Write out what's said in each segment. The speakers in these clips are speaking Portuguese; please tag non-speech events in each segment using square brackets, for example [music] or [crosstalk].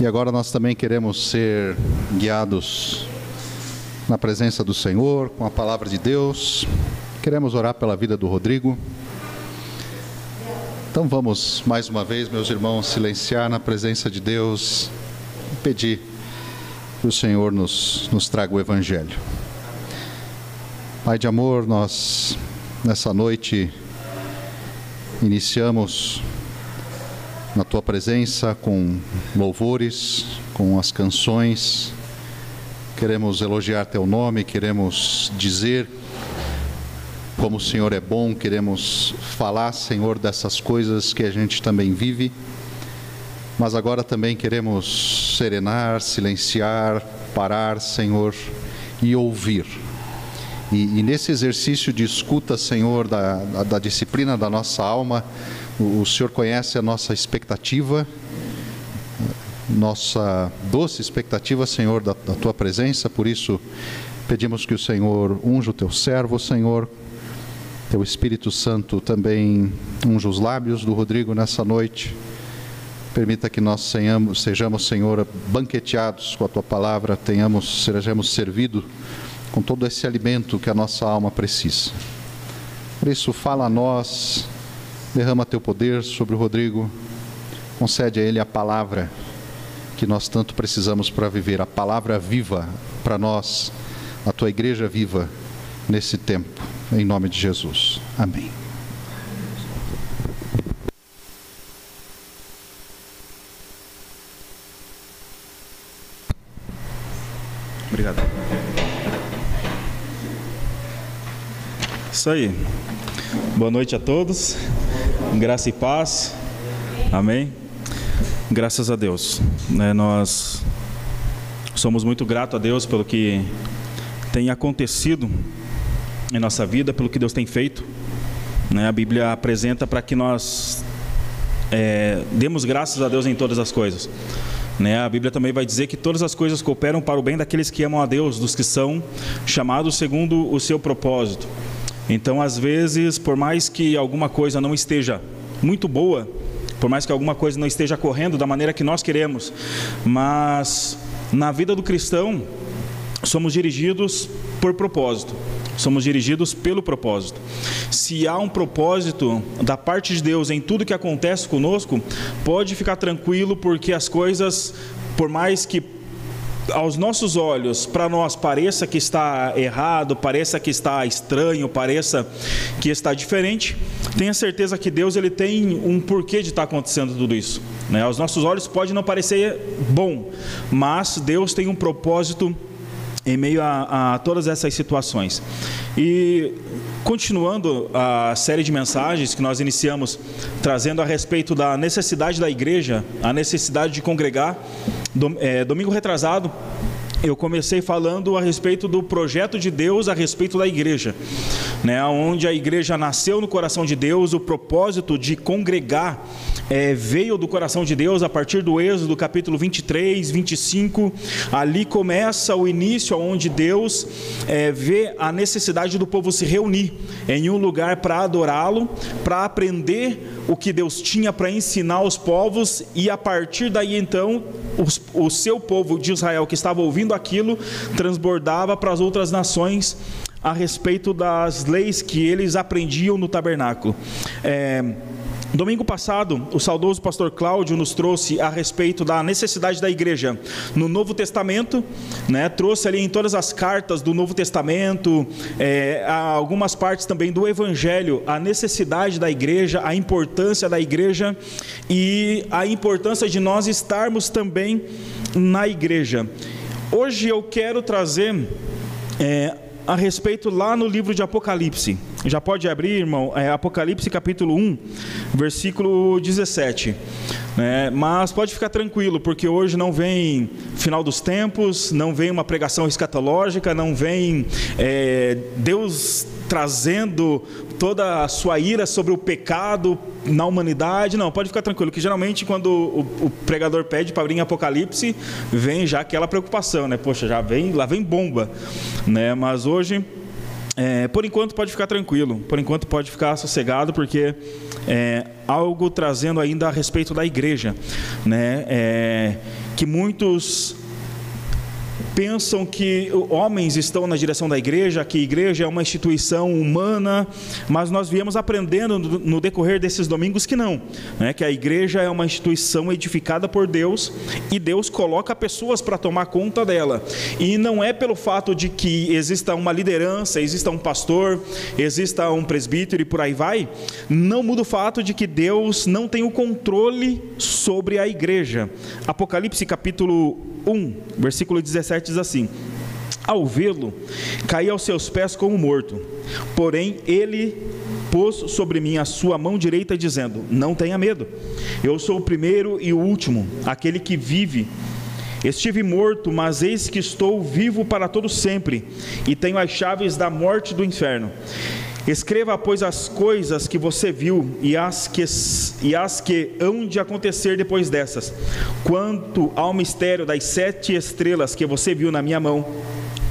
E agora nós também queremos ser guiados na presença do Senhor, com a palavra de Deus. Queremos orar pela vida do Rodrigo. Então vamos mais uma vez, meus irmãos, silenciar na presença de Deus e pedir que o Senhor nos, nos traga o Evangelho. Pai de amor, nós nessa noite iniciamos na tua presença com louvores, com as canções. Queremos elogiar teu nome, queremos dizer como o Senhor é bom, queremos falar, Senhor, dessas coisas que a gente também vive. Mas agora também queremos serenar, silenciar, parar, Senhor, e ouvir. E, e nesse exercício de escuta, Senhor, da, da, da disciplina da nossa alma, o, Senhor conhece a nossa expectativa, nossa doce expectativa, Senhor, da, da tua presença, por isso pedimos que o Senhor unja o teu servo, Senhor, teu Espírito Santo também unja os lábios do Rodrigo nessa noite. Permita que nós sejamos, sejamos, Senhor, banqueteados com a tua palavra, tenhamos, sejamos servidos com todo esse alimento que a nossa alma precisa. Por isso, fala a nós Derrama teu poder sobre o Rodrigo. Concede a ele a palavra que nós tanto precisamos para viver, a palavra viva para nós, a tua igreja viva nesse tempo, em nome de Jesus. Amém. Obrigado. Isso aí. Boa noite a todos. Graça e paz. Amém. Graças a Deus. Né, nós somos muito gratos a Deus pelo que tem acontecido em nossa vida, pelo que Deus tem feito. Né, a Bíblia apresenta para que nós é, demos graças a Deus em todas as coisas. Né, a Bíblia também vai dizer que todas as coisas cooperam para o bem daqueles que amam a Deus, dos que são chamados segundo o seu propósito. Então, às vezes, por mais que alguma coisa não esteja muito boa, por mais que alguma coisa não esteja correndo da maneira que nós queremos, mas na vida do cristão, somos dirigidos por propósito. Somos dirigidos pelo propósito. Se há um propósito da parte de Deus em tudo que acontece conosco, pode ficar tranquilo, porque as coisas, por mais que aos nossos olhos, para nós pareça que está errado, pareça que está estranho, pareça que está diferente, tenha certeza que Deus ele tem um porquê de estar acontecendo tudo isso. Né? Aos nossos olhos pode não parecer bom, mas Deus tem um propósito em meio a, a todas essas situações. E continuando a série de mensagens que nós iniciamos trazendo a respeito da necessidade da igreja, a necessidade de congregar, é, domingo retrasado, eu comecei falando a respeito do projeto de Deus a respeito da igreja, né? Onde a igreja nasceu no coração de Deus, o propósito de congregar é, veio do coração de Deus a partir do Êxodo, capítulo 23, 25. Ali começa o início onde Deus é, vê a necessidade do povo se reunir em um lugar para adorá-lo, para aprender o que Deus tinha para ensinar aos povos e a partir daí então os, o seu povo de Israel que estava ouvindo aquilo transbordava para as outras nações a respeito das leis que eles aprendiam no tabernáculo. É, Domingo passado, o saudoso pastor Cláudio nos trouxe a respeito da necessidade da igreja no Novo Testamento, né? trouxe ali em todas as cartas do Novo Testamento, é, algumas partes também do Evangelho, a necessidade da igreja, a importância da igreja e a importância de nós estarmos também na igreja. Hoje eu quero trazer é, a respeito lá no livro de Apocalipse. Já pode abrir, irmão, é Apocalipse capítulo 1, versículo 17. É, mas pode ficar tranquilo, porque hoje não vem final dos tempos, não vem uma pregação escatológica, não vem é, Deus trazendo toda a sua ira sobre o pecado na humanidade. Não, pode ficar tranquilo, que geralmente quando o, o pregador pede para abrir em Apocalipse, vem já aquela preocupação, né? Poxa, já vem, lá vem bomba, né? Mas hoje, é, por enquanto pode ficar tranquilo, por enquanto pode ficar sossegado, porque é, algo trazendo ainda a respeito da igreja, né? É, que muitos pensam que homens estão na direção da igreja, que a igreja é uma instituição humana, mas nós viemos aprendendo no decorrer desses domingos que não, né? que a igreja é uma instituição edificada por Deus e Deus coloca pessoas para tomar conta dela. E não é pelo fato de que exista uma liderança, exista um pastor, exista um presbítero e por aí vai, não muda o fato de que Deus não tem o controle sobre a igreja. Apocalipse capítulo 1, versículo 17 diz assim: Ao vê-lo, caí aos seus pés como morto. Porém, ele pôs sobre mim a sua mão direita, dizendo: Não tenha medo, eu sou o primeiro e o último, aquele que vive. Estive morto, mas eis que estou vivo para todo sempre, e tenho as chaves da morte do inferno. Escreva, pois, as coisas que você viu e as que, e as que hão de acontecer depois dessas. Quanto ao mistério das sete estrelas que você viu na minha mão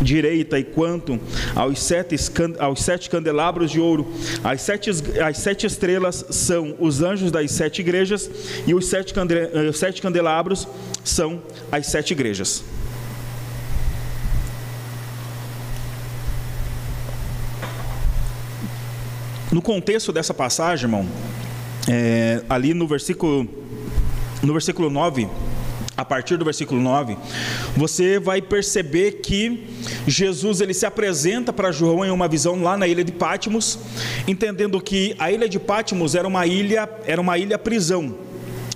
direita, e quanto aos sete, aos sete candelabros de ouro, as sete, as sete estrelas são os anjos das sete igrejas, e os sete, os sete candelabros são as sete igrejas. No contexto dessa passagem, irmão, é, ali no versículo, no versículo 9, a partir do versículo 9, você vai perceber que Jesus ele se apresenta para João em uma visão lá na ilha de Pátimos, entendendo que a ilha de Pátimos era uma ilha, era uma ilha prisão.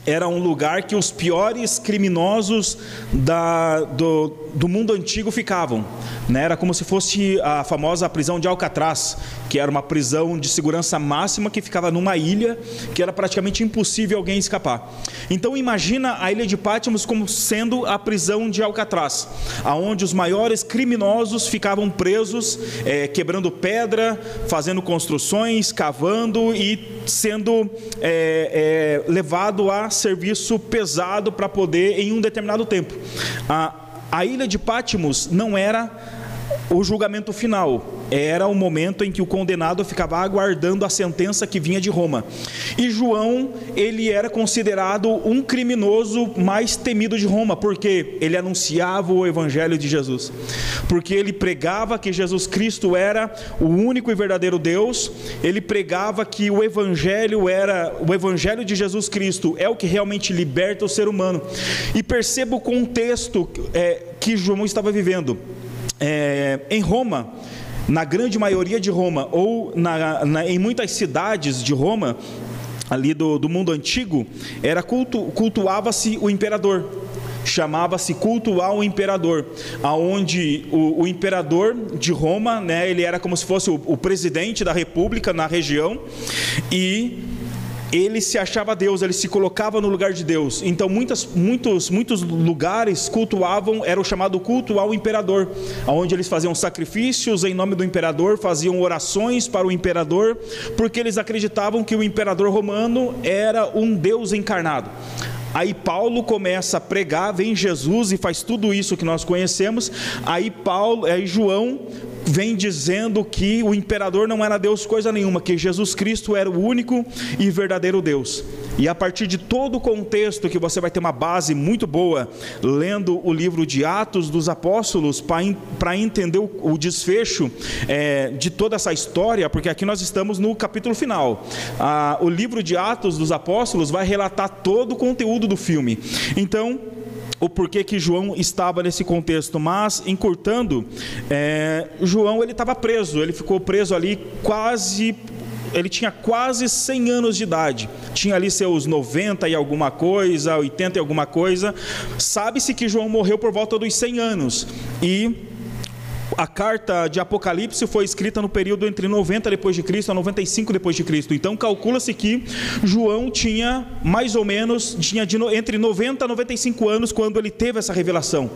Era um lugar que os piores criminosos da, do, do mundo antigo ficavam. Né? Era como se fosse a famosa prisão de Alcatraz, que era uma prisão de segurança máxima que ficava numa ilha que era praticamente impossível alguém escapar. Então imagina a ilha de Patmos como sendo a prisão de Alcatraz, aonde os maiores criminosos ficavam presos, é, quebrando pedra, fazendo construções, cavando e sendo é, é, levado a serviço pesado para poder em um determinado tempo. A, a ilha de Patmos não era o julgamento final era o momento em que o condenado ficava aguardando a sentença que vinha de Roma. E João, ele era considerado um criminoso mais temido de Roma, porque ele anunciava o evangelho de Jesus. Porque ele pregava que Jesus Cristo era o único e verdadeiro Deus, ele pregava que o evangelho era o evangelho de Jesus Cristo é o que realmente liberta o ser humano. E perceba o contexto é, que João estava vivendo é, em Roma, na grande maioria de Roma, ou na, na, em muitas cidades de Roma, ali do, do mundo antigo, era cultu, cultuava-se o imperador. Chamava-se culto ao imperador, aonde o, o, imperador de Roma, né, ele era como se fosse o, o presidente da república na região, e ele se achava Deus, ele se colocava no lugar de Deus. Então muitas, muitos, muitos lugares cultuavam, era o chamado culto ao imperador, onde eles faziam sacrifícios em nome do imperador, faziam orações para o imperador, porque eles acreditavam que o imperador romano era um Deus encarnado. Aí Paulo começa a pregar, vem Jesus e faz tudo isso que nós conhecemos. Aí Paulo, aí João vem dizendo que o imperador não era Deus coisa nenhuma, que Jesus Cristo era o único e verdadeiro Deus. E a partir de todo o contexto que você vai ter uma base muito boa lendo o livro de Atos dos Apóstolos para entender o, o desfecho é, de toda essa história, porque aqui nós estamos no capítulo final. Ah, o livro de Atos dos Apóstolos vai relatar todo o conteúdo do filme. Então, o porquê que João estava nesse contexto, mas encurtando, é, João ele estava preso, ele ficou preso ali quase ele tinha quase 100 anos de idade, tinha ali seus 90 e alguma coisa, 80 e alguma coisa. Sabe-se que João morreu por volta dos 100 anos. E a carta de Apocalipse foi escrita no período entre 90 depois de Cristo a 95 depois de Cristo. Então calcula-se que João tinha mais ou menos tinha de, entre 90 e 95 anos quando ele teve essa revelação.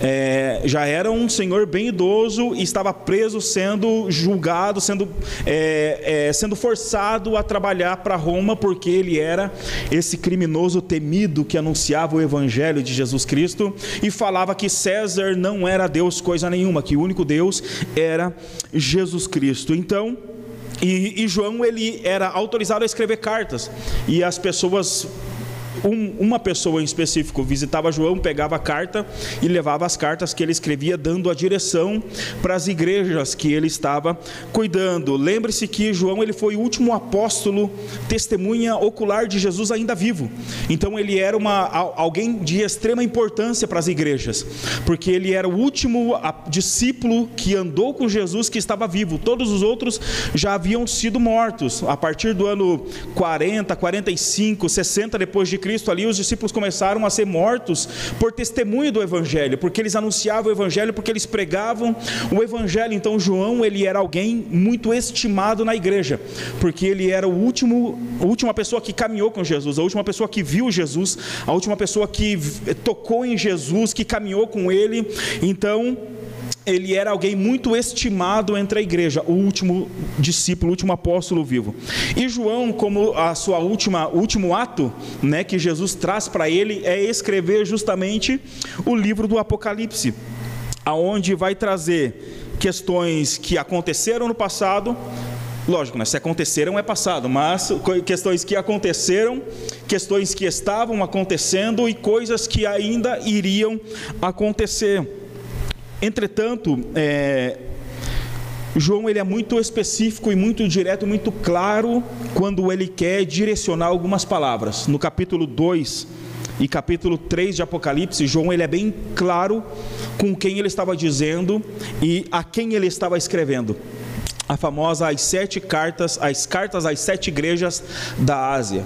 É, já era um senhor bem idoso e estava preso, sendo julgado, sendo é, é, sendo forçado a trabalhar para Roma porque ele era esse criminoso temido que anunciava o evangelho de Jesus Cristo e falava que César não era Deus coisa nenhuma, que o único único Deus era Jesus Cristo. Então, E, e João ele era autorizado a escrever cartas e as pessoas um, uma pessoa em específico visitava João, pegava a carta e levava as cartas que ele escrevia, dando a direção para as igrejas que ele estava cuidando. Lembre-se que João ele foi o último apóstolo, testemunha ocular de Jesus ainda vivo. Então ele era uma, alguém de extrema importância para as igrejas, porque ele era o último discípulo que andou com Jesus que estava vivo. Todos os outros já haviam sido mortos. A partir do ano 40, 45, 60 depois de Cristo ali, os discípulos começaram a ser mortos por testemunho do Evangelho, porque eles anunciavam o Evangelho, porque eles pregavam o Evangelho. Então João ele era alguém muito estimado na igreja, porque ele era o último, a última pessoa que caminhou com Jesus, a última pessoa que viu Jesus, a última pessoa que tocou em Jesus, que caminhou com ele. Então ele era alguém muito estimado entre a igreja, o último discípulo, o último apóstolo vivo. E João, como a sua última último ato, né, que Jesus traz para ele é escrever justamente o livro do Apocalipse, aonde vai trazer questões que aconteceram no passado, Lógico, né? se aconteceram é passado, mas questões que aconteceram, questões que estavam acontecendo e coisas que ainda iriam acontecer. Entretanto, é, João ele é muito específico e muito direto, muito claro quando ele quer direcionar algumas palavras. No capítulo 2 e capítulo 3 de Apocalipse, João ele é bem claro com quem ele estava dizendo e a quem ele estava escrevendo. A famosa as sete cartas, as cartas às sete igrejas da Ásia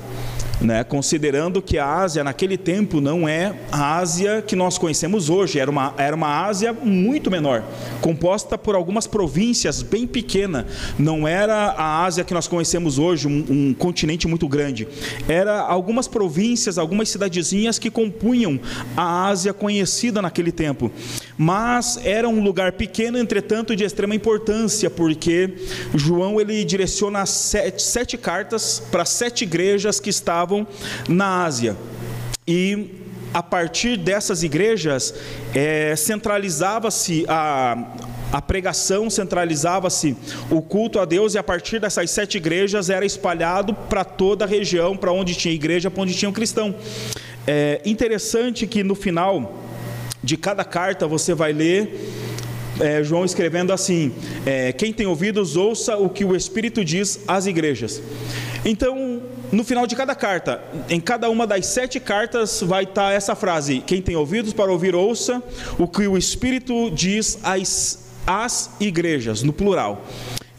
né? considerando que a Ásia naquele tempo não é a Ásia que nós conhecemos hoje, era uma, era uma Ásia muito menor, composta por algumas províncias bem pequenas, não era a Ásia que nós conhecemos hoje, um, um continente muito grande, era algumas províncias, algumas cidadezinhas que compunham a Ásia conhecida naquele tempo, mas era um lugar pequeno, entretanto de extrema importância, porque João ele direciona sete, sete cartas para sete igrejas que estavam estavam na Ásia. E a partir dessas igrejas, é, centralizava-se a, a pregação, centralizava-se o culto a Deus, e a partir dessas sete igrejas era espalhado para toda a região, para onde tinha igreja, para onde tinha um cristão. É interessante que no final de cada carta você vai ler é, João escrevendo assim: é, quem tem ouvidos, ouça o que o Espírito diz às igrejas. Então, no final de cada carta, em cada uma das sete cartas, vai estar essa frase: Quem tem ouvidos para ouvir, ouça o que o Espírito diz às, às igrejas, no plural.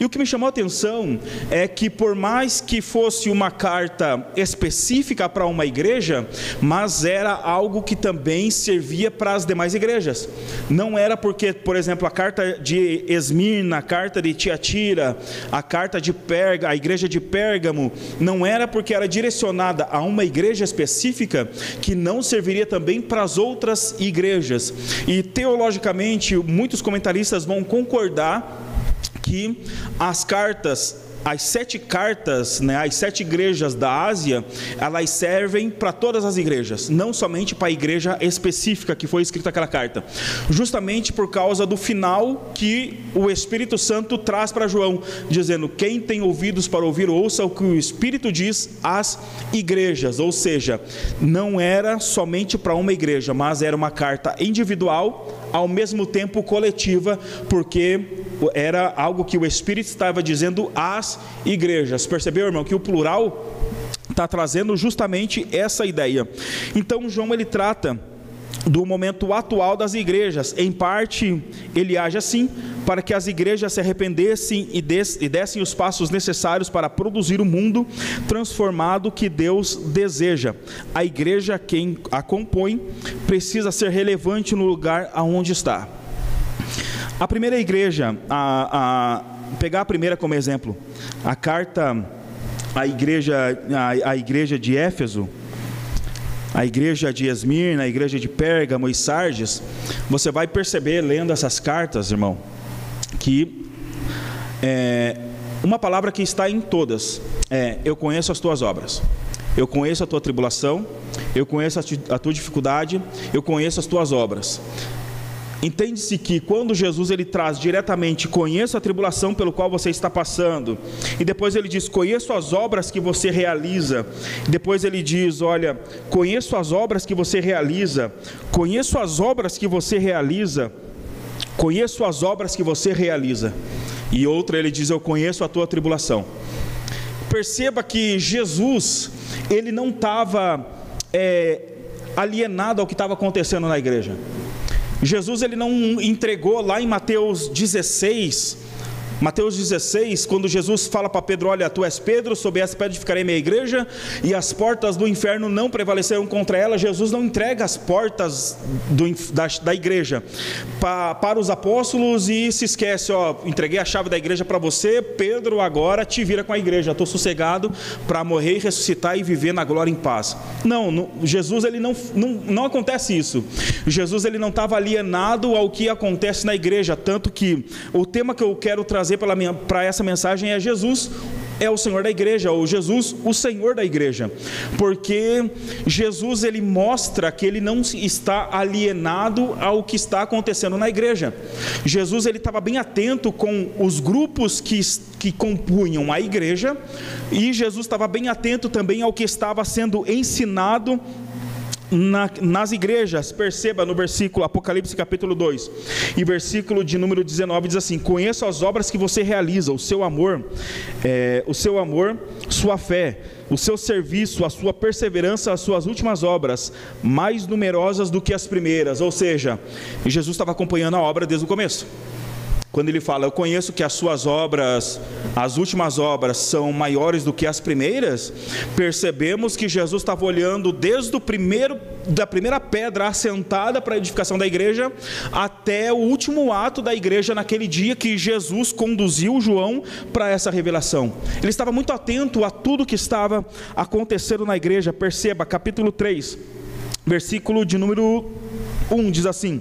E o que me chamou a atenção é que, por mais que fosse uma carta específica para uma igreja, mas era algo que também servia para as demais igrejas. Não era porque, por exemplo, a carta de Esmirna, a carta de Tiatira, a carta de Perga, a igreja de Pérgamo, não era porque era direcionada a uma igreja específica que não serviria também para as outras igrejas. E teologicamente, muitos comentaristas vão concordar que as cartas as sete cartas, né, as sete igrejas da Ásia, elas servem para todas as igrejas, não somente para a igreja específica que foi escrita aquela carta, justamente por causa do final que o Espírito Santo traz para João, dizendo: quem tem ouvidos para ouvir, ouça o que o Espírito diz às igrejas, ou seja, não era somente para uma igreja, mas era uma carta individual, ao mesmo tempo coletiva, porque era algo que o Espírito estava dizendo às igrejas. Percebeu, irmão, que o plural está trazendo justamente essa ideia. Então, João ele trata do momento atual das igrejas. Em parte, ele age assim, para que as igrejas se arrependessem e, e dessem os passos necessários para produzir o mundo transformado que Deus deseja. A igreja, quem a compõe, precisa ser relevante no lugar aonde está. A primeira igreja, a, a, pegar a primeira como exemplo, a carta à igreja, a, a igreja de Éfeso, a igreja de Esmirna, a igreja de Pérgamo e Sardes, você vai perceber, lendo essas cartas, irmão, que é, uma palavra que está em todas é: Eu conheço as tuas obras, eu conheço a tua tribulação, eu conheço a tua dificuldade, eu conheço as tuas obras. Entende-se que quando Jesus ele traz diretamente conheço a tribulação pelo qual você está passando, e depois ele diz conheço as obras que você realiza, depois ele diz, olha, conheço as obras que você realiza, conheço as obras que você realiza, conheço as obras que você realiza. E outra ele diz eu conheço a tua tribulação. Perceba que Jesus ele não estava é, alienado ao que estava acontecendo na igreja. Jesus ele não entregou lá em Mateus 16 Mateus 16, quando Jesus fala para Pedro: Olha, tu és Pedro, sob essa pedra ficarei minha igreja, e as portas do inferno não prevalecerão contra ela. Jesus não entrega as portas do, da, da, igreja para, os apóstolos e se esquece: Ó, entreguei a chave da igreja para você, Pedro, agora te vira com a igreja. Estou sossegado para morrer e ressuscitar e viver na glória em paz. Não, não Jesus ele não, não, não acontece isso. Jesus ele não estava alienado ao que acontece na igreja, tanto que o tema que eu quero trazer trazer para essa mensagem é Jesus, é o Senhor da igreja, ou Jesus, o Senhor da igreja, porque Jesus ele mostra que ele não está alienado ao que está acontecendo na igreja. Jesus ele estava bem atento com os grupos que, que compunham a igreja, e Jesus estava bem atento também ao que estava sendo ensinado na, nas igrejas, perceba no versículo Apocalipse capítulo 2 e versículo de número 19 diz assim: Conheço as obras que você realiza, o seu amor, é, o seu amor, sua fé, o seu serviço, a sua perseverança, as suas últimas obras, mais numerosas do que as primeiras. Ou seja, Jesus estava acompanhando a obra desde o começo. Quando ele fala, eu conheço que as suas obras, as últimas obras, são maiores do que as primeiras, percebemos que Jesus estava olhando desde o primeiro, da primeira pedra assentada para a edificação da igreja, até o último ato da igreja naquele dia que Jesus conduziu João para essa revelação. Ele estava muito atento a tudo que estava acontecendo na igreja. Perceba, capítulo 3, versículo de número 1 diz assim: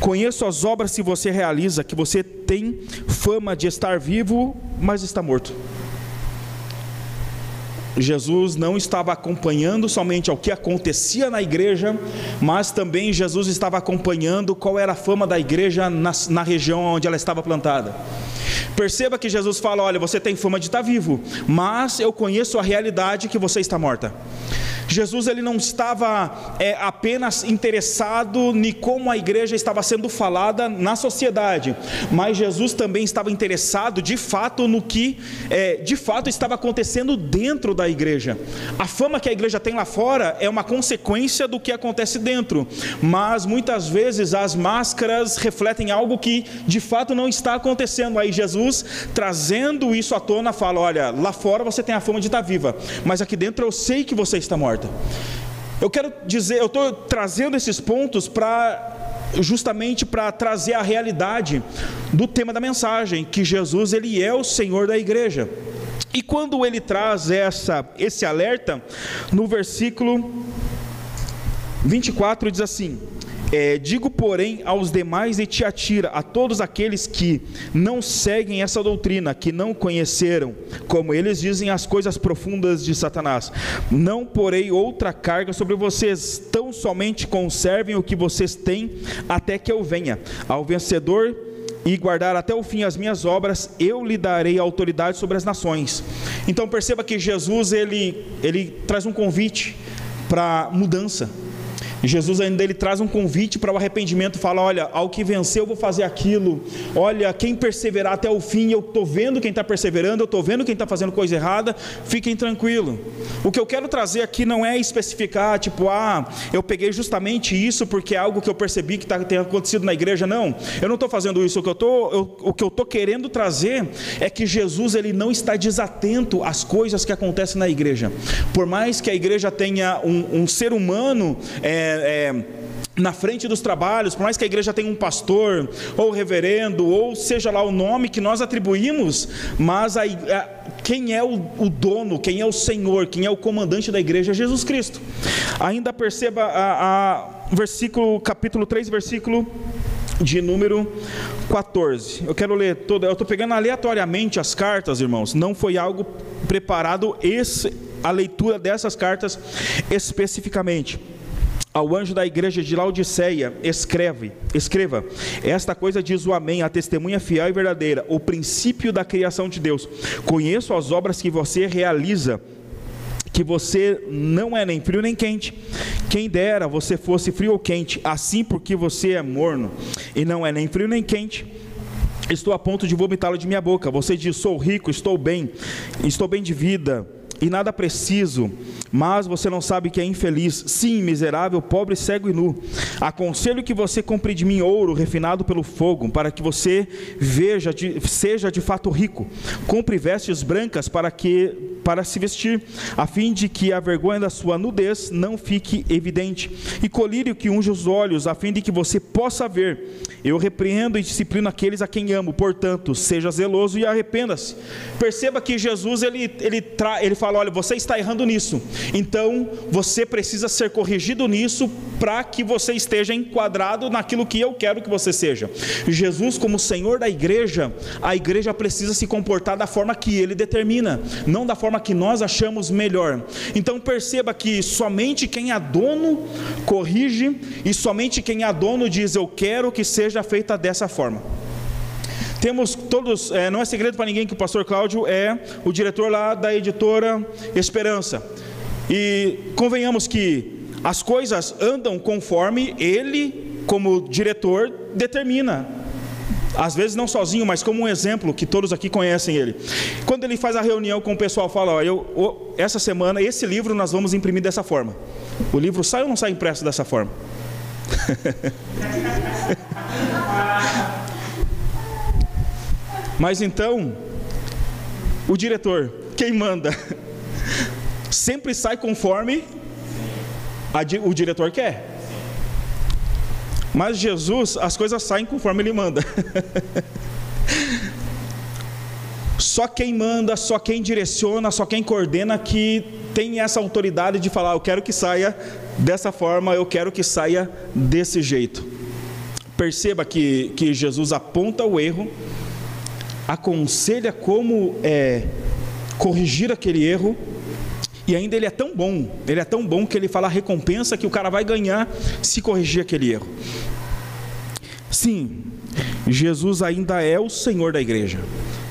Conheço as obras que você realiza, que você tem fama de estar vivo, mas está morto. Jesus não estava acompanhando somente ao que acontecia na igreja, mas também Jesus estava acompanhando qual era a fama da igreja na, na região onde ela estava plantada. Perceba que Jesus fala: Olha, você tem fama de estar vivo, mas eu conheço a realidade que você está morta. Jesus ele não estava é, apenas interessado em como a igreja estava sendo falada na sociedade, mas Jesus também estava interessado de fato no que é, de fato estava acontecendo dentro da igreja. A fama que a igreja tem lá fora é uma consequência do que acontece dentro, mas muitas vezes as máscaras refletem algo que de fato não está acontecendo. Aí Jesus trazendo isso à tona fala: olha, lá fora você tem a fama de estar viva, mas aqui dentro eu sei que você está morta importa. Eu quero dizer, eu estou trazendo esses pontos para justamente para trazer a realidade do tema da mensagem, que Jesus ele é o Senhor da igreja. E quando ele traz essa esse alerta, no versículo 24 diz assim: é, digo, porém, aos demais e te atira, a todos aqueles que não seguem essa doutrina, que não conheceram, como eles dizem, as coisas profundas de Satanás. Não porei outra carga sobre vocês, tão somente conservem o que vocês têm, até que eu venha. Ao vencedor e guardar até o fim as minhas obras, eu lhe darei autoridade sobre as nações. Então perceba que Jesus ele, ele traz um convite para mudança Jesus ainda ele traz um convite para o arrependimento, fala: olha, ao que venceu eu vou fazer aquilo. Olha, quem perseverar até o fim, eu estou vendo quem está perseverando, eu estou vendo quem está fazendo coisa errada. Fiquem tranquilo. O que eu quero trazer aqui não é especificar, tipo, ah, eu peguei justamente isso porque é algo que eu percebi que tá, tem acontecido na igreja. Não, eu não estou fazendo isso. O que eu tô, o que eu estou querendo trazer é que Jesus ele não está desatento às coisas que acontecem na igreja. Por mais que a igreja tenha um, um ser humano é, é, na frente dos trabalhos, por mais que a igreja tenha um pastor, ou reverendo, ou seja lá o nome que nós atribuímos, mas a, a, quem é o, o, dono, quem é o Senhor, quem é o comandante da igreja é Jesus Cristo. Ainda perceba a, a versículo, capítulo 3, versículo de número 14. Eu quero ler todo, eu estou pegando aleatoriamente as cartas, irmãos, não foi algo preparado esse, a leitura dessas cartas especificamente. Ao anjo da igreja de Laodiceia, escreve, escreva: Esta coisa diz o Amém, a testemunha fiel e verdadeira, o princípio da criação de Deus. Conheço as obras que você realiza, que você não é nem frio nem quente. Quem dera você fosse frio ou quente, assim porque você é morno e não é nem frio nem quente. Estou a ponto de vomitá-lo de minha boca. Você diz: Sou rico, estou bem, estou bem de vida e nada preciso mas você não sabe que é infeliz, sim, miserável, pobre, cego e nu. Aconselho que você compre de mim ouro refinado pelo fogo, para que você veja, de, seja de fato rico. Compre vestes brancas para que para se vestir, a fim de que a vergonha da sua nudez não fique evidente, e colírio que unge os olhos, a fim de que você possa ver. Eu repreendo e disciplino aqueles a quem amo, portanto, seja zeloso e arrependa-se. Perceba que Jesus ele, ele, tra, ele fala: olha, você está errando nisso, então você precisa ser corrigido nisso para que você esteja enquadrado naquilo que eu quero que você seja. Jesus, como Senhor da igreja, a igreja precisa se comportar da forma que ele determina, não da forma que nós achamos melhor. Então perceba que somente quem é dono corrige e somente quem é dono diz: eu quero que seja seja feita dessa forma. Temos todos, é, não é segredo para ninguém que o pastor Cláudio é o diretor lá da editora Esperança. E convenhamos que as coisas andam conforme ele, como diretor, determina. Às vezes não sozinho, mas como um exemplo que todos aqui conhecem ele. Quando ele faz a reunião com o pessoal, fala: ó, eu, essa semana, esse livro nós vamos imprimir dessa forma. O livro sai ou não sai impresso dessa forma? [laughs] Mas então, o diretor, quem manda, [laughs] sempre sai conforme o diretor quer. Mas Jesus, as coisas saem conforme ele manda. [laughs] só quem manda, só quem direciona, só quem coordena que tem essa autoridade de falar: eu quero que saia dessa forma, eu quero que saia desse jeito. Perceba que, que Jesus aponta o erro, aconselha como é, corrigir aquele erro, e ainda ele é tão bom, ele é tão bom que ele fala a recompensa que o cara vai ganhar se corrigir aquele erro. Sim, Jesus ainda é o Senhor da igreja.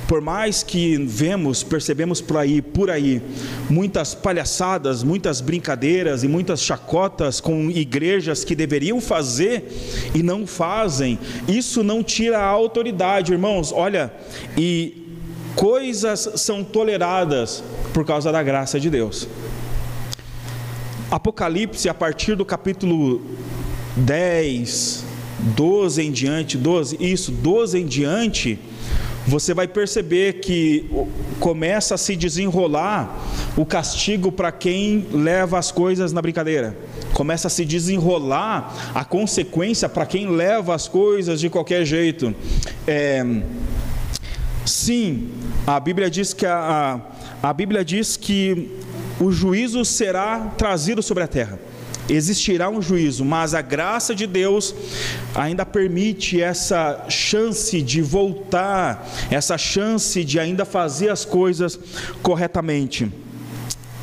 Por mais que vemos, percebemos por aí, por aí, muitas palhaçadas, muitas brincadeiras e muitas chacotas com igrejas que deveriam fazer e não fazem, isso não tira a autoridade, irmãos. Olha, e coisas são toleradas por causa da graça de Deus. Apocalipse, a partir do capítulo 10, 12 em diante, 12, isso, 12 em diante você vai perceber que começa a se desenrolar o castigo para quem leva as coisas na brincadeira. Começa a se desenrolar a consequência para quem leva as coisas de qualquer jeito. É, sim, a Bíblia diz que a, a, a Bíblia diz que o juízo será trazido sobre a terra existirá um juízo, mas a graça de Deus ainda permite essa chance de voltar, essa chance de ainda fazer as coisas corretamente.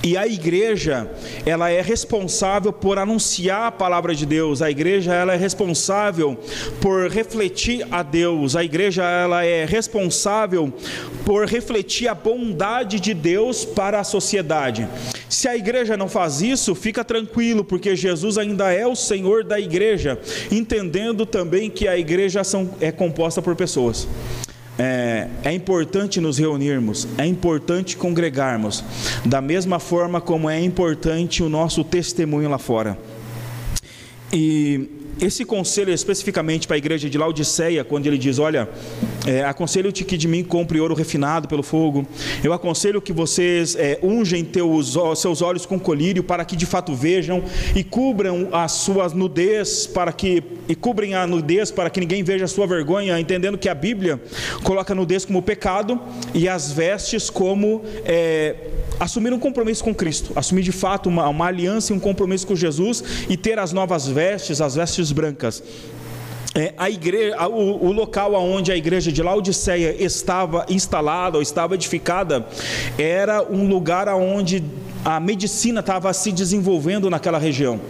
E a igreja, ela é responsável por anunciar a palavra de Deus. A igreja, ela é responsável por refletir a Deus. A igreja, ela é responsável por refletir a bondade de Deus para a sociedade. Se a igreja não faz isso, fica tranquilo, porque Jesus ainda é o Senhor da igreja, entendendo também que a igreja é composta por pessoas. É, é, importante nos reunirmos, é importante congregarmos, da mesma forma como é importante o nosso testemunho lá fora. E esse conselho especificamente para a igreja de Laodiceia, quando ele diz: Olha, é, aconselho-te que de mim compre ouro refinado pelo fogo, eu aconselho que vocês é, ungem teus, seus olhos com colírio para que de fato vejam e cubram a sua nudez para que e cobrem a nudez para que ninguém veja a sua vergonha, entendendo que a Bíblia coloca a nudez como pecado e as vestes como é, assumir um compromisso com Cristo, assumir de fato uma, uma aliança e um compromisso com Jesus e ter as novas vestes, as vestes brancas. É, a igreja, o, o, local onde a igreja de Laodiceia estava instalada ou estava edificada era um lugar onde a medicina estava se desenvolvendo naquela região.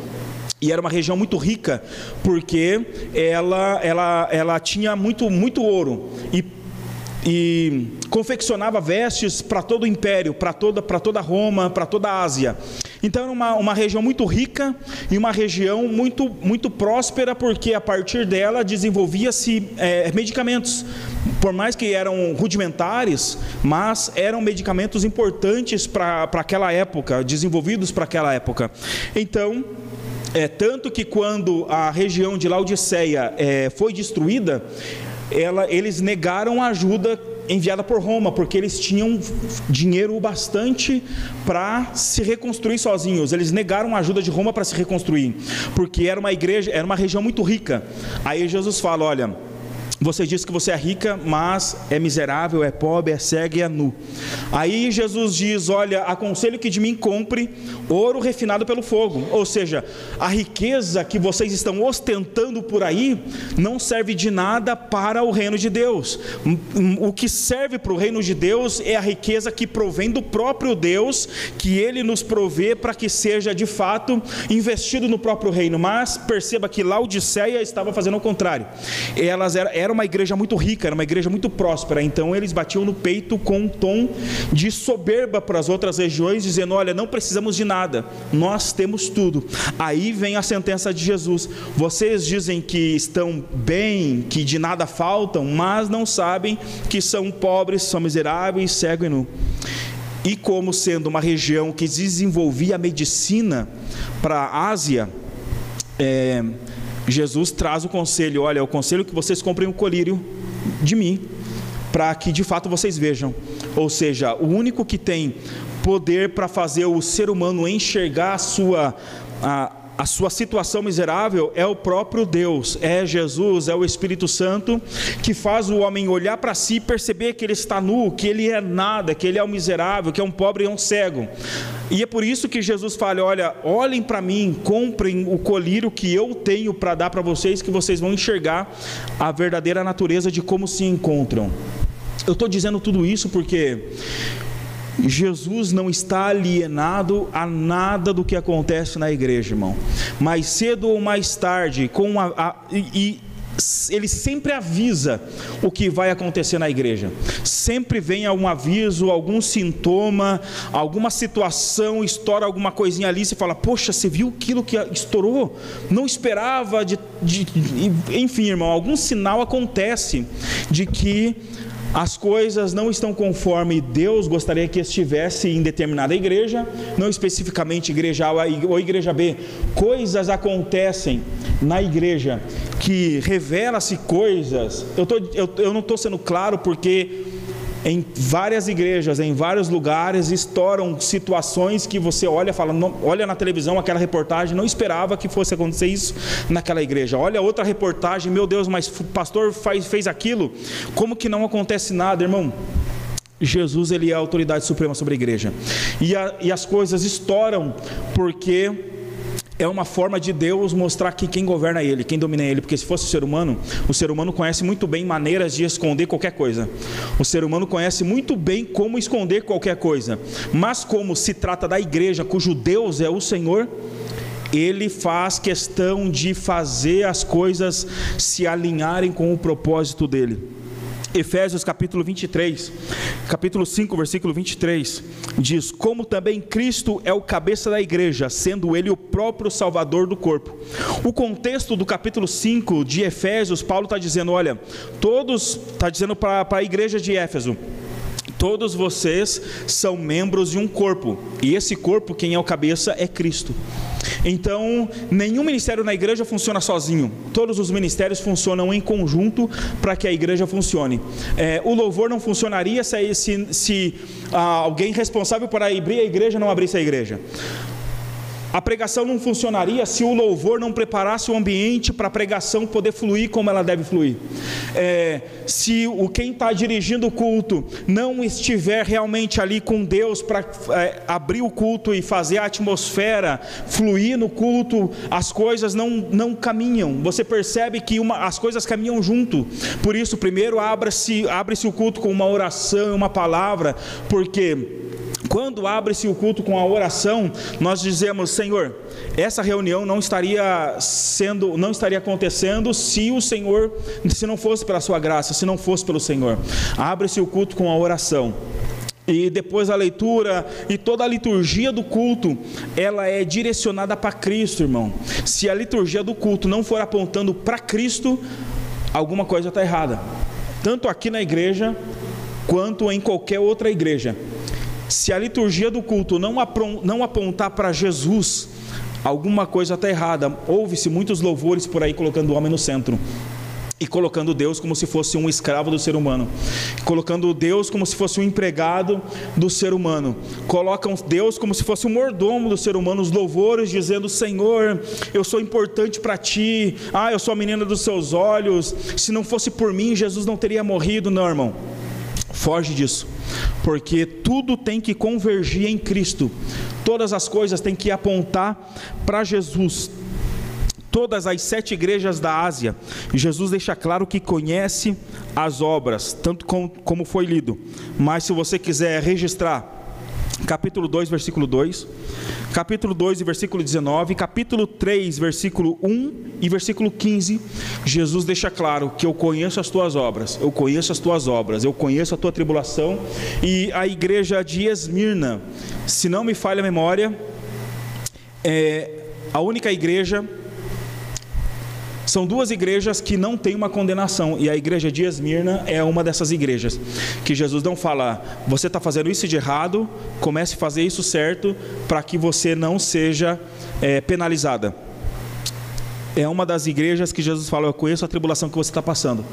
E era uma região muito rica, porque ela, ela, ela tinha muito, muito ouro. E e confeccionava vestes para todo o império, para toda, toda Roma, para toda a Ásia. Então era uma, uma região muito rica e uma região muito, muito próspera, porque a partir dela desenvolvia-se é, medicamentos. Por mais que eram rudimentares, mas eram medicamentos importantes para aquela época, desenvolvidos para aquela época. Então, é, tanto que quando a região de Laodiceia é, foi destruída, ela, eles negaram a ajuda enviada por Roma, porque eles tinham dinheiro bastante para se reconstruir sozinhos. Eles negaram a ajuda de Roma para se reconstruir, porque era uma igreja, era uma região muito rica. Aí Jesus fala: olha você diz que você é rica, mas é miserável, é pobre, é cega e é nu. Aí Jesus diz: Olha, aconselho que de mim compre ouro refinado pelo fogo. Ou seja, a riqueza que vocês estão ostentando por aí não serve de nada para o reino de Deus. O que serve para o reino de Deus é a riqueza que provém do próprio Deus, que ele nos provê para que seja de fato investido no próprio reino. Mas perceba que Laodiceia estava fazendo o contrário. Elas eram era uma igreja muito rica, era uma igreja muito próspera, então eles batiam no peito com um tom de soberba para as outras regiões, dizendo: Olha, não precisamos de nada, nós temos tudo. Aí vem a sentença de Jesus: Vocês dizem que estão bem, que de nada faltam, mas não sabem que são pobres, são miseráveis, cego e nu. E como sendo uma região que desenvolvia a medicina para a Ásia, é, Jesus traz o conselho: olha, é o conselho que vocês comprem o colírio de mim, para que de fato vocês vejam. Ou seja, o único que tem poder para fazer o ser humano enxergar a sua. A, a sua situação miserável é o próprio Deus, é Jesus, é o Espírito Santo que faz o homem olhar para si e perceber que ele está nu, que ele é nada, que ele é um miserável, que é um pobre e um cego. E é por isso que Jesus fala: olha, olhem para mim, comprem o colírio que eu tenho para dar para vocês, que vocês vão enxergar a verdadeira natureza de como se encontram. Eu estou dizendo tudo isso porque Jesus não está alienado a nada do que acontece na igreja, irmão. Mais cedo ou mais tarde, com a, a e, ele sempre avisa o que vai acontecer na igreja. Sempre vem algum aviso, algum sintoma, alguma situação, estoura alguma coisinha ali, você fala, poxa, você viu aquilo que estourou? Não esperava, de, de, enfim, irmão, algum sinal acontece de que as coisas não estão conforme Deus gostaria que estivesse em determinada igreja, não especificamente igreja A ou igreja B. Coisas acontecem na igreja que revela-se coisas. Eu, tô, eu, eu não estou sendo claro porque em várias igrejas, em vários lugares, estouram situações que você olha, fala, não, olha na televisão aquela reportagem, não esperava que fosse acontecer isso naquela igreja. Olha outra reportagem, meu Deus, mas o pastor faz, fez aquilo, como que não acontece nada, irmão? Jesus ele é a autoridade suprema sobre a igreja. E, a, e as coisas estouram porque é uma forma de Deus mostrar que quem governa é Ele, quem domina é Ele, porque se fosse o ser humano, o ser humano conhece muito bem maneiras de esconder qualquer coisa. O ser humano conhece muito bem como esconder qualquer coisa. Mas como se trata da igreja, cujo Deus é o Senhor, ele faz questão de fazer as coisas se alinharem com o propósito dele. Efésios capítulo 23, capítulo 5, versículo 23, diz: Como também Cristo é o cabeça da igreja, sendo ele o próprio salvador do corpo. O contexto do capítulo 5 de Efésios, Paulo está dizendo: olha, todos, está dizendo para a igreja de Éfeso, todos vocês são membros de um corpo, e esse corpo, quem é o cabeça, é Cristo. Então, nenhum ministério na igreja funciona sozinho. Todos os ministérios funcionam em conjunto para que a igreja funcione. É, o louvor não funcionaria se, se, se ah, alguém responsável por abrir a igreja não abrisse a igreja. A pregação não funcionaria se o louvor não preparasse o ambiente para a pregação poder fluir como ela deve fluir. É, se o quem está dirigindo o culto não estiver realmente ali com Deus para é, abrir o culto e fazer a atmosfera fluir no culto, as coisas não, não caminham. Você percebe que uma, as coisas caminham junto. Por isso, primeiro abre-se abre o culto com uma oração, uma palavra, porque Quando abre-se o culto com a oração, nós dizemos, Senhor, essa reunião não estaria sendo, não estaria acontecendo se o Senhor, se não fosse pela sua graça, se não fosse pelo Senhor. Abre-se o culto com a oração. E depois a leitura e toda a liturgia do culto, ela é direcionada para Cristo, irmão. Se a liturgia do culto não for apontando para Cristo, alguma coisa está errada. Tanto aqui na igreja, quanto em qualquer outra igreja. Se a liturgia do culto não, não apontar para Jesus, alguma coisa está errada. Houve-se muitos louvores por aí colocando o homem no centro e colocando Deus como se fosse um escravo do ser humano, colocando Deus como se fosse um empregado do ser humano, colocam Deus como se fosse um mordomo do ser humano, os louvores dizendo: Senhor, eu sou importante para ti, ah, eu sou a menina dos seus olhos, se não fosse por mim, Jesus não teria morrido, não, irmão. Foge disso, porque tudo tem que convergir em Cristo, todas as coisas têm que apontar para Jesus todas as sete igrejas da Ásia. Jesus deixa claro que conhece as obras, tanto como foi lido. Mas se você quiser registrar, capítulo 2, versículo 2, capítulo 2 e versículo 19, capítulo 3, versículo 1 e versículo 15, Jesus deixa claro que eu conheço as tuas obras, eu conheço as tuas obras, eu conheço a tua tribulação, e a igreja de Esmirna, se não me falha a memória, é a única igreja são duas igrejas que não têm uma condenação, e a igreja de Esmirna é uma dessas igrejas. Que Jesus não fala, você está fazendo isso de errado, comece a fazer isso certo, para que você não seja é, penalizada. É uma das igrejas que Jesus fala, eu conheço a tribulação que você está passando.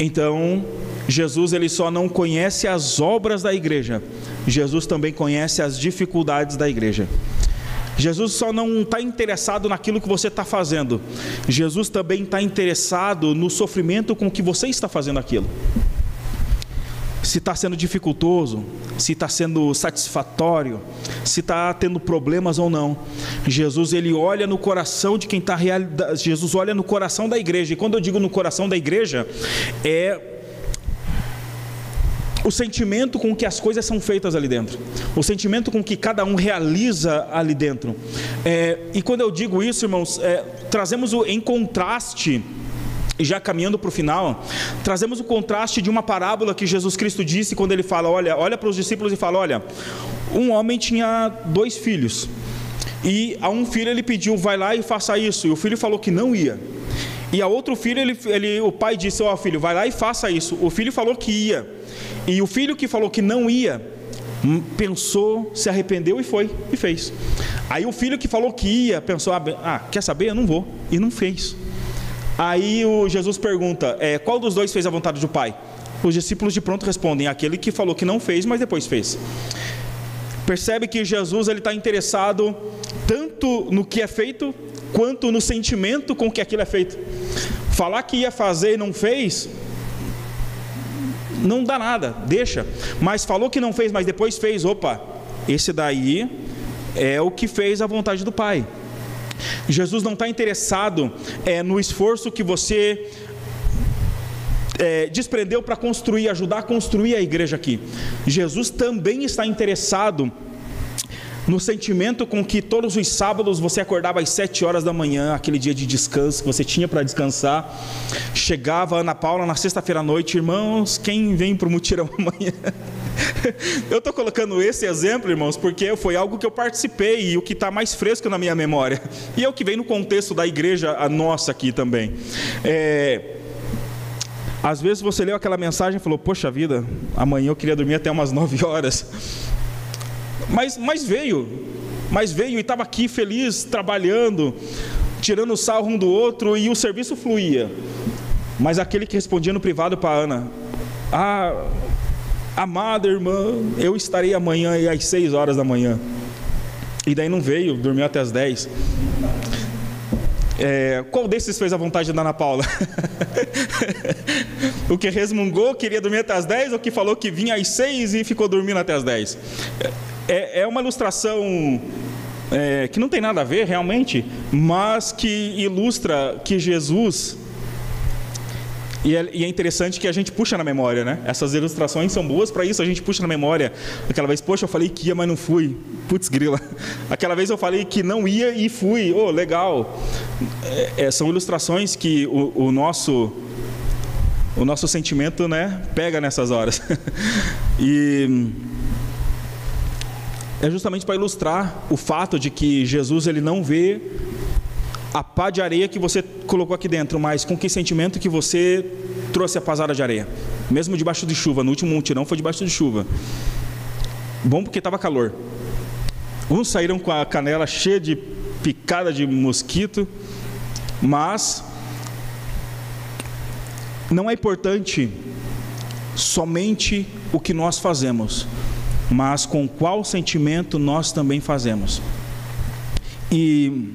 Então, Jesus ele só não conhece as obras da igreja, Jesus também conhece as dificuldades da igreja. Jesus só não está interessado naquilo que você está fazendo, Jesus também está interessado no sofrimento com que você está fazendo aquilo. Se está sendo dificultoso, se está sendo satisfatório, se está tendo problemas ou não. Jesus ele olha no coração de quem está real... Jesus olha no coração da igreja. E quando eu digo no coração da igreja, é o sentimento com que as coisas são feitas ali dentro, o sentimento com que cada um realiza ali dentro. É, e quando eu digo isso, irmãos, é, trazemos o, em contraste já caminhando para o final, trazemos o contraste de uma parábola que Jesus Cristo disse quando ele fala: olha, olha para os discípulos e fala: olha, um homem tinha dois filhos. E a um filho ele pediu, vai lá e faça isso. E o filho falou que não ia. E a outro filho, ele, ele, o pai disse, ó oh, filho, vai lá e faça isso. O filho falou que ia. E o filho que falou que não ia, hum, pensou, se arrependeu e foi, e fez. Aí o filho que falou que ia, pensou, ah, ah quer saber? Eu não vou, e não fez. Aí o Jesus pergunta, é, qual dos dois fez a vontade do pai? Os discípulos de pronto respondem, aquele que falou que não fez, mas depois fez. Percebe que Jesus ele está interessado tanto no que é feito, quanto no sentimento com que aquilo é feito. Falar que ia fazer e não fez, não dá nada, deixa. Mas falou que não fez, mas depois fez, opa, esse daí é o que fez a vontade do Pai. Jesus não está interessado é, no esforço que você é, desprendeu para construir, ajudar a construir a igreja aqui. Jesus também está interessado no sentimento com que todos os sábados você acordava às sete horas da manhã, aquele dia de descanso que você tinha para descansar. Chegava Ana Paula na sexta-feira à noite, irmãos, quem vem para o mutirão [laughs] amanhã? eu estou colocando esse exemplo, irmãos, porque foi algo que eu participei e o que está mais fresco na minha memória. E é o que vem no contexto da igreja a nossa aqui também. É, às vezes você leu aquela mensagem e falou: Poxa vida, amanhã eu queria dormir até umas nove horas. Mas, mas veio, mas veio e estava aqui feliz, trabalhando, tirando sarro um do outro e o serviço fluía. Mas aquele que respondia no privado para Ana: Ah, amada irmã, eu estarei amanhã às seis horas da manhã. E daí não veio, dormiu até as dez. É, qual desses fez a vontade da Ana Paula? [laughs] [laughs] o que resmungou, queria dormir até as 10, ou que falou que vinha às 6 e ficou dormindo até as 10? É, é uma ilustração é, que não tem nada a ver realmente, mas que ilustra que Jesus E é, e é, interessante que a gente puxa na memória, né? Essas ilustrações são boas para isso, a gente puxa na memória. Aquela vez, poxa, eu falei que ia, mas não fui. Putz, grila. [laughs] Aquela vez eu falei que não ia e fui. Oh, legal. É, é, são ilustrações que o, o, nosso o nosso sentimento, né, pega nessas horas. [laughs] e é justamente para ilustrar o fato de que Jesus ele não vê a pá de areia que você colocou aqui dentro, mas com que sentimento que você trouxe a pasada de areia? Mesmo debaixo de chuva, no último mutirão foi debaixo de chuva. Bom porque estava calor. Uns saíram com a canela cheia de picada de mosquito, mas não é importante somente o que nós fazemos, mas com qual sentimento nós também fazemos. E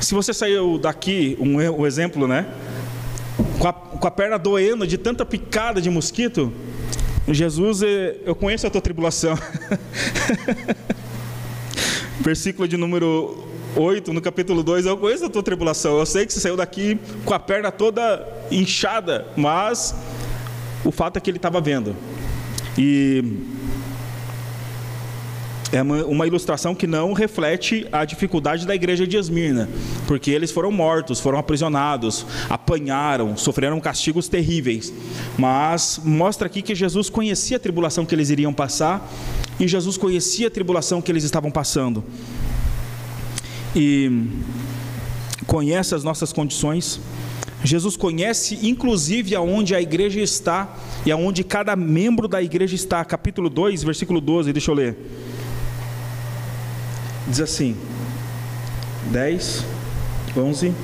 se você saiu daqui, um, um exemplo, né? Com a, com a perna doendo de tanta picada de mosquito, Jesus, eh, eu conheço a tua tribulação. [laughs] Versículo de número 8, no capítulo 2, eu conheço a tua tribulação. Eu sei que você saiu daqui com a perna toda inchada, mas o fato é que ele estava vendo. E é uma ilustração que não reflete a dificuldade da igreja de Esmirna, porque eles foram mortos, foram aprisionados, apanharam, sofreram castigos terríveis. Mas mostra aqui que Jesus conhecia a tribulação que eles iriam passar e Jesus conhecia a tribulação que eles estavam passando. E conhece as nossas condições. Jesus conhece inclusive aonde a igreja está e aonde cada membro da igreja está. Capítulo 2, versículo 12, deixa eu ler. Diz assim: 10, 11,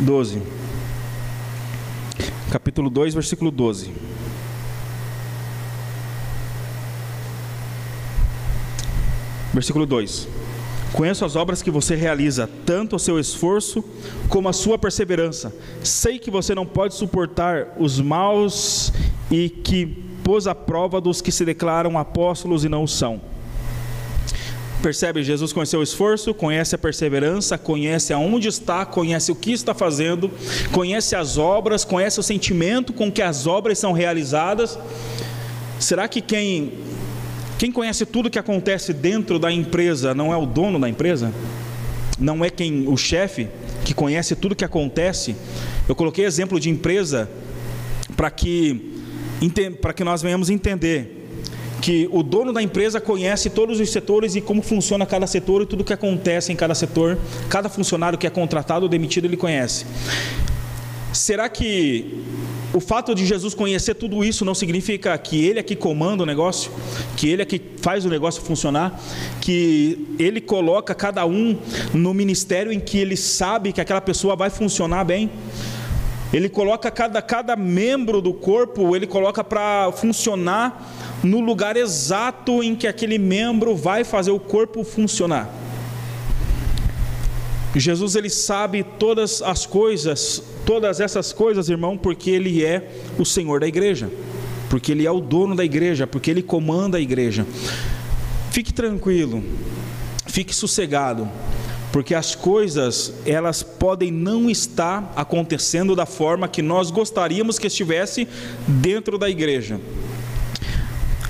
12. Capítulo 2, versículo 12. Versículo 2: Conheço as obras que você realiza, tanto o seu esforço como a sua perseverança. Sei que você não pode suportar os maus e que pôs à prova dos que se declaram apóstolos e não são Percebe? Jesus conhece o esforço, conhece a perseverança, conhece aonde está, conhece o que está fazendo, conhece as obras, conhece o sentimento com que as obras são realizadas. Será que quem quem conhece tudo que acontece dentro da empresa não é o dono da empresa? Não é quem o chefe que conhece tudo que acontece? Eu coloquei exemplo de empresa para que para que nós venhamos entender que o dono da empresa conhece todos os setores e como funciona cada setor e tudo o que acontece em cada setor. Cada funcionário que é contratado ou demitido ele conhece. Será que o fato de Jesus conhecer tudo isso não significa que ele é que comanda o negócio, que ele é que faz o negócio funcionar, que ele coloca cada um no ministério em que ele sabe que aquela pessoa vai funcionar bem? Ele coloca cada, cada membro do corpo, ele coloca para funcionar no lugar exato em que aquele membro vai fazer o corpo funcionar. Jesus ele sabe todas as coisas, todas essas coisas, irmão, porque ele é o Senhor da igreja, porque ele é o dono da igreja, porque ele comanda a igreja. Fique tranquilo, fique sossegado, porque as coisas elas podem não estar acontecendo da forma que nós gostaríamos que estivesse dentro da igreja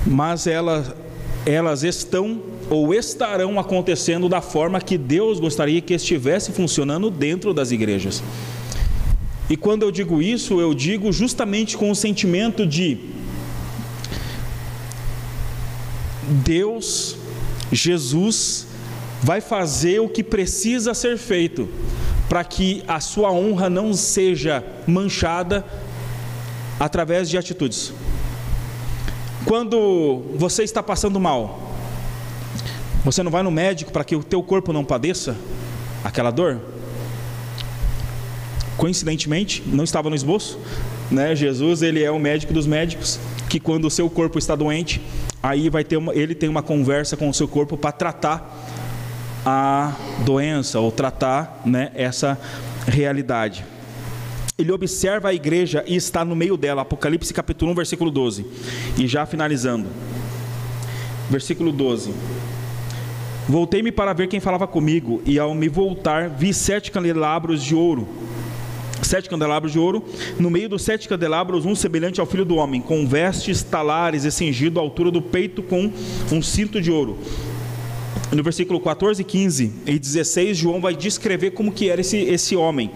mas elas, elas estão ou estarão acontecendo da forma que Deus gostaria que estivesse funcionando dentro das igrejas. E quando eu digo isso, eu digo justamente com o sentimento de Deus, Jesus, vai fazer o que precisa ser feito para que a sua honra não seja manchada através de atitudes. Quando você está passando mal, você não vai no médico para que o teu corpo não padeça aquela dor? Coincidentemente, não estava no esboço, né? Jesus, ele é o médico dos médicos, que quando o seu corpo está doente, aí vai ter uma, ele tem uma conversa com o seu corpo para tratar a doença ou tratar, né, essa realidade ele observa a igreja e está no meio dela. Apocalipse capítulo 1, versículo 12. E já finalizando. Versículo 12. Voltei-me para ver quem falava comigo, e ao me voltar, vi sete candelabros de ouro. Sete candelabros de ouro, no meio dos sete candelabros, um semelhante ao filho do homem, com vestes talares e cingido à altura do peito com um cinto de ouro. No versículo 14, 15 e 16, João vai descrever como que era esse, esse homem.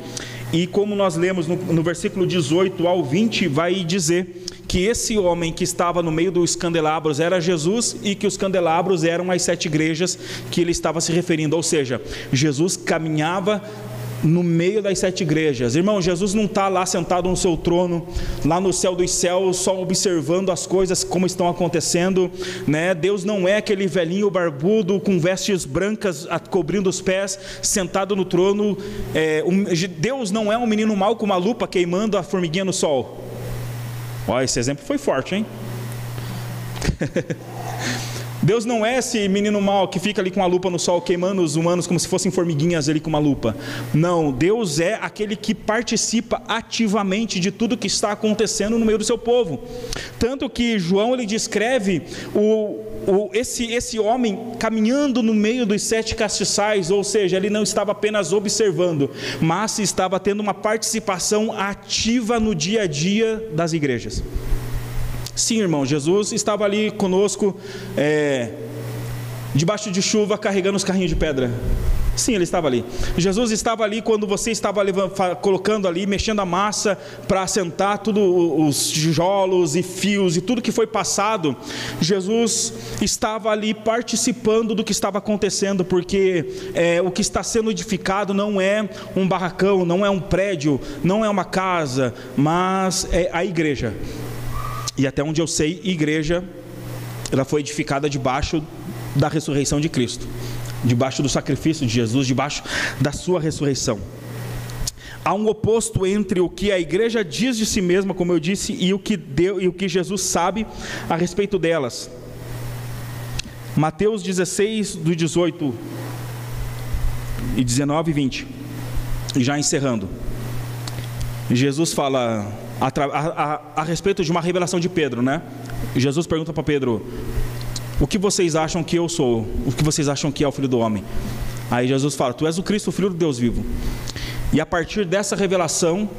E como nós lemos no, no versículo 18 ao 20, vai dizer que esse homem que estava no meio dos candelabros era Jesus e que os candelabros eram as sete igrejas que ele estava se referindo. Ou seja, Jesus caminhava no meio das sete igrejas. Irmão, Jesus não está lá sentado no seu trono, lá no céu dos céus, só observando as coisas como estão acontecendo. Né? Deus não é aquele velhinho barbudo com vestes brancas cobrindo os pés, sentado no trono. É, um, Deus não é um menino mau com uma lupa queimando a formiguinha no sol. Olha, esse exemplo foi forte, hein? [laughs] Deus não é esse menino mau que fica ali com a lupa no sol queimando os humanos como se fossem formiguinhas ali com uma lupa. Não, Deus é aquele que participa ativamente de tudo que está acontecendo no meio do seu povo. Tanto que João ele descreve o, o, esse, esse homem caminhando no meio dos sete castiçais, ou seja, ele não estava apenas observando, mas estava tendo uma participação ativa no dia a dia das igrejas. Sim, irmão, Jesus estava ali conosco, é, debaixo de chuva, carregando os carrinhos de pedra. Sim, ele estava ali. Jesus estava ali quando você estava colocando ali, mexendo a massa para assentar todos os tijolos e fios e tudo que foi passado. Jesus estava ali participando do que estava acontecendo, porque é, o que está sendo edificado não é um barracão, não é um prédio, não é uma casa, mas é a igreja. E até onde eu sei, igreja, ela foi edificada debaixo da ressurreição de Cristo, debaixo do sacrifício de Jesus, debaixo da sua ressurreição. Há um oposto entre o que a igreja diz de si mesma, como eu disse, e o que, deu, e o que Jesus sabe a respeito delas. Mateus 16, do 18 e 19 e 20. E já encerrando. Jesus fala: a, a, a, respeito de uma revelação de Pedro, né? Jesus pergunta para Pedro: O que vocês acham que eu sou? O que vocês acham que é o filho do homem? Aí Jesus fala: Tu és o Cristo, o filho do Deus vivo. E a partir dessa revelação,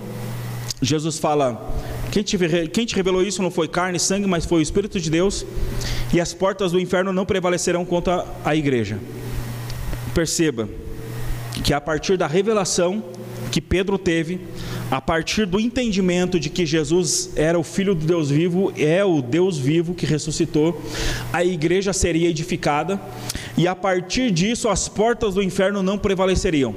Jesus fala: quem te, quem te revelou isso não foi carne e sangue, mas foi o Espírito de Deus, e as portas do inferno não prevalecerão contra a igreja. Perceba que a partir da revelação que Pedro teve, a partir do entendimento de que Jesus era o Filho do Deus vivo, é o Deus vivo que ressuscitou, a igreja seria edificada, e a partir disso as portas do inferno não prevaleceriam.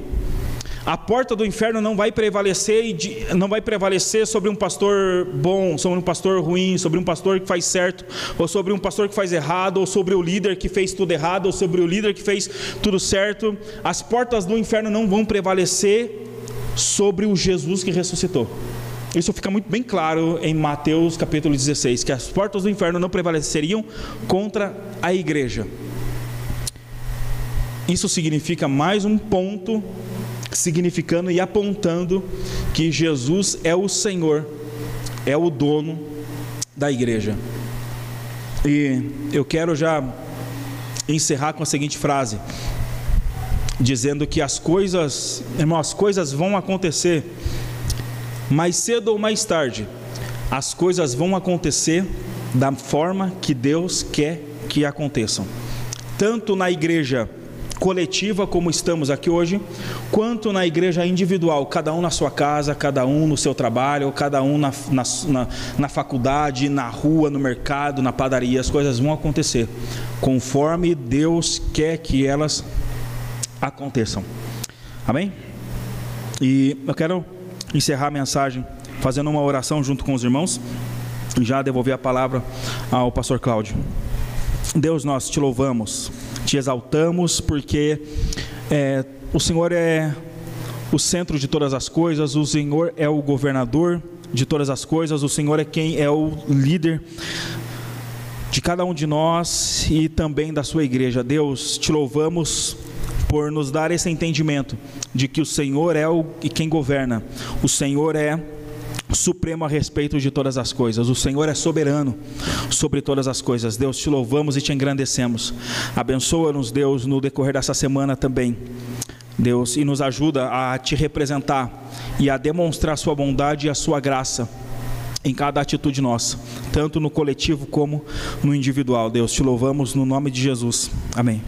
A porta do inferno não vai prevalecer não vai prevalecer sobre um pastor bom, sobre um pastor ruim, sobre um pastor que faz certo, ou sobre um pastor que faz errado, ou sobre o líder que fez tudo errado, ou sobre o líder que fez tudo certo. As portas do inferno não vão prevalecer sobre o Jesus que ressuscitou. Isso fica muito bem claro em Mateus capítulo 16, que as portas do inferno não prevaleceriam contra a igreja. Isso significa mais um ponto, significando e apontando que Jesus é o Senhor, é o dono da igreja. E eu quero já encerrar com a seguinte frase: dizendo que as coisas, irmão, as coisas vão acontecer mais cedo ou mais tarde. As coisas vão acontecer da forma que Deus quer que aconteçam. Tanto na igreja coletiva, como estamos aqui hoje, quanto na igreja individual, cada um na sua casa, cada um no seu trabalho, cada um na, na, na, na faculdade, na rua, no mercado, na padaria, as coisas vão acontecer conforme Deus quer que elas aconteçam. Amém? E eu quero encerrar a mensagem fazendo uma oração junto com os irmãos e já devolver a palavra ao pastor Cláudio. Deus, nós te louvamos, te exaltamos, porque é, o Senhor é o centro de todas as coisas, o Senhor é o governador de todas as coisas, o Senhor é quem é o líder de cada um de nós e também da sua igreja. Deus, te louvamos por nos dar esse entendimento de que o Senhor é o e quem governa. O Senhor é supremo a respeito de todas as coisas. O Senhor é soberano sobre todas as coisas. Deus, te louvamos e te engrandecemos. Abençoa-nos, Deus, no decorrer dessa semana também. Deus, e nos ajuda a te representar e a demonstrar sua bondade e a sua graça em cada atitude nossa, tanto no coletivo como no individual. Deus, te louvamos no nome de Jesus. Amém.